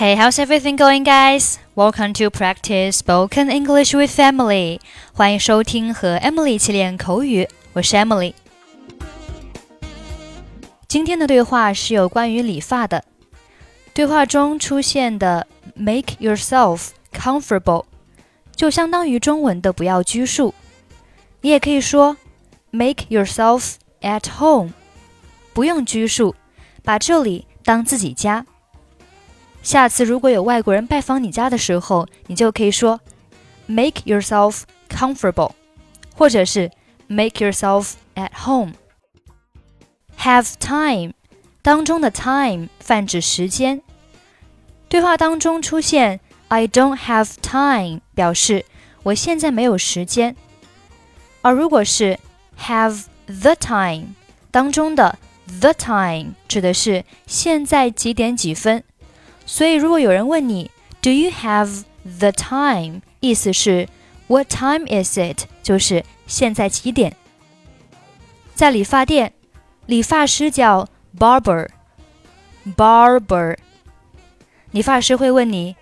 Hey, how's everything going, guys? Welcome to practice spoken English with Emily. 欢迎收听和 Emily 一起练口语，我是 Emily。今天的对话是有关于理发的。对话中出现的 "make yourself comfortable" 就相当于中文的“不要拘束”。你也可以说 "make yourself at home"，不用拘束，把这里当自己家。 下次如果有外国人拜访你家的时候，你就可以说 "Make yourself comfortable"，或者是 "Make yourself at home"。Have time 当中的 time 泛指时间。对话当中出现 "I don't have time" 表示我现在没有时间。而如果是 "Have the time" 当中的 the time 指的是现在几点几分。所以，如果有人问你 "Do you have the time"，意思是 "What time is it"，就是现在几点。在理发店，理发师叫 barber，barber。理发师会问你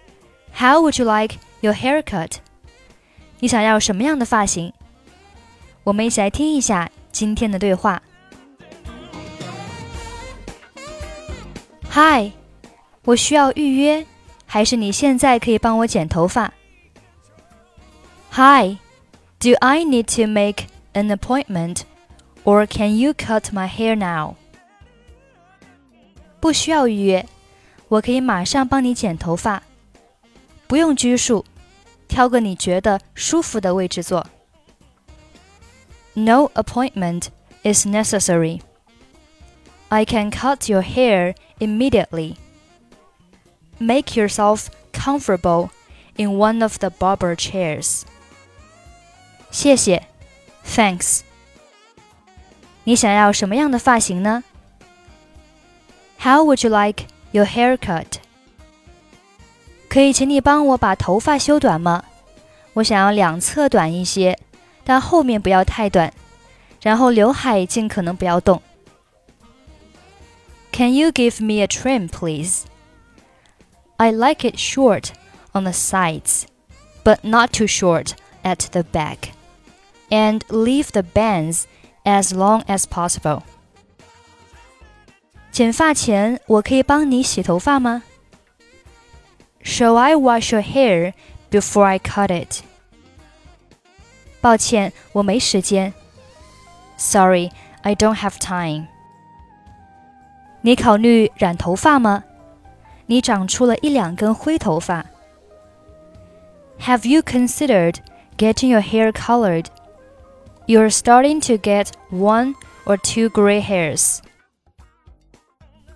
"How would you like your haircut"？你想要什么样的发型？我们一起来听一下今天的对话。Hi。我需要预约，还是你现在可以帮我剪头发？Hi, do I need to make an appointment, or can you cut my hair now? 不需要预约，我可以马上帮你剪头发，不用拘束，挑个你觉得舒服的位置坐。No appointment is necessary. I can cut your hair immediately. Make yourself comfortable in one of the barber chairs. 谢谢，Thanks。你想要什么样的发型呢？How would you like your haircut? 可以请你帮我把头发修短吗？我想要两侧短一些，但后面不要太短，然后刘海尽可能不要动。Can you give me a trim, please? I like it short on the sides, but not too short at the back, and leave the bands as long as possible. 剪发前，我可以帮你洗头发吗？Shall I wash your hair before I cut it? 抱歉，我没时间。Sorry, I don't have time. 你考虑染头发吗？ 你长出了一两根灰头发。Have you considered getting your hair colored? You're starting to get one or two gray hairs.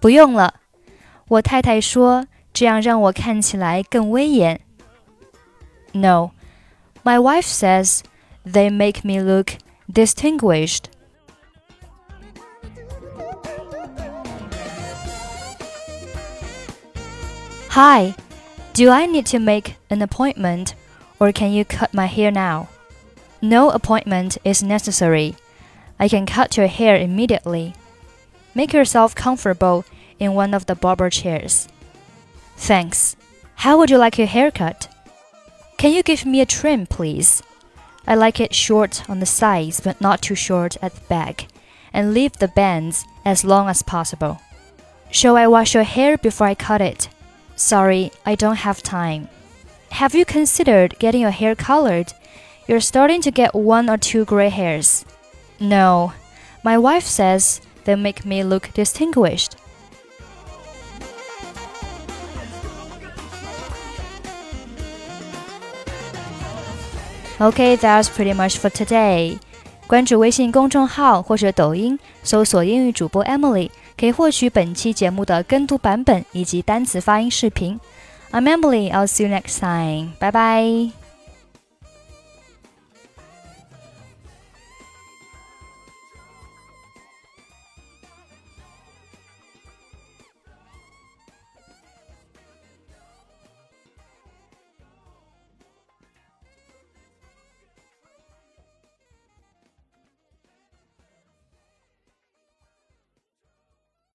不用了，我太太说这样让我看起来更威严。No, my wife says they make me look distinguished. Hi, do I need to make an appointment or can you cut my hair now? No appointment is necessary. I can cut your hair immediately. Make yourself comfortable in one of the barber chairs. Thanks. How would you like your haircut? Can you give me a trim, please? I like it short on the sides but not too short at the back, and leave the bands as long as possible. Shall I wash your hair before I cut it? Sorry, I don't have time. Have you considered getting your hair colored? You're starting to get one or two gray hairs. No, my wife says they make me look distinguished. Okay, that's pretty much for today. 关注微信公众号或者抖音，搜索英语主播 Emily。 可以获取本期节目的跟读版本以及单词发音视频。I'm Emily, I'll see you next time. Bye bye.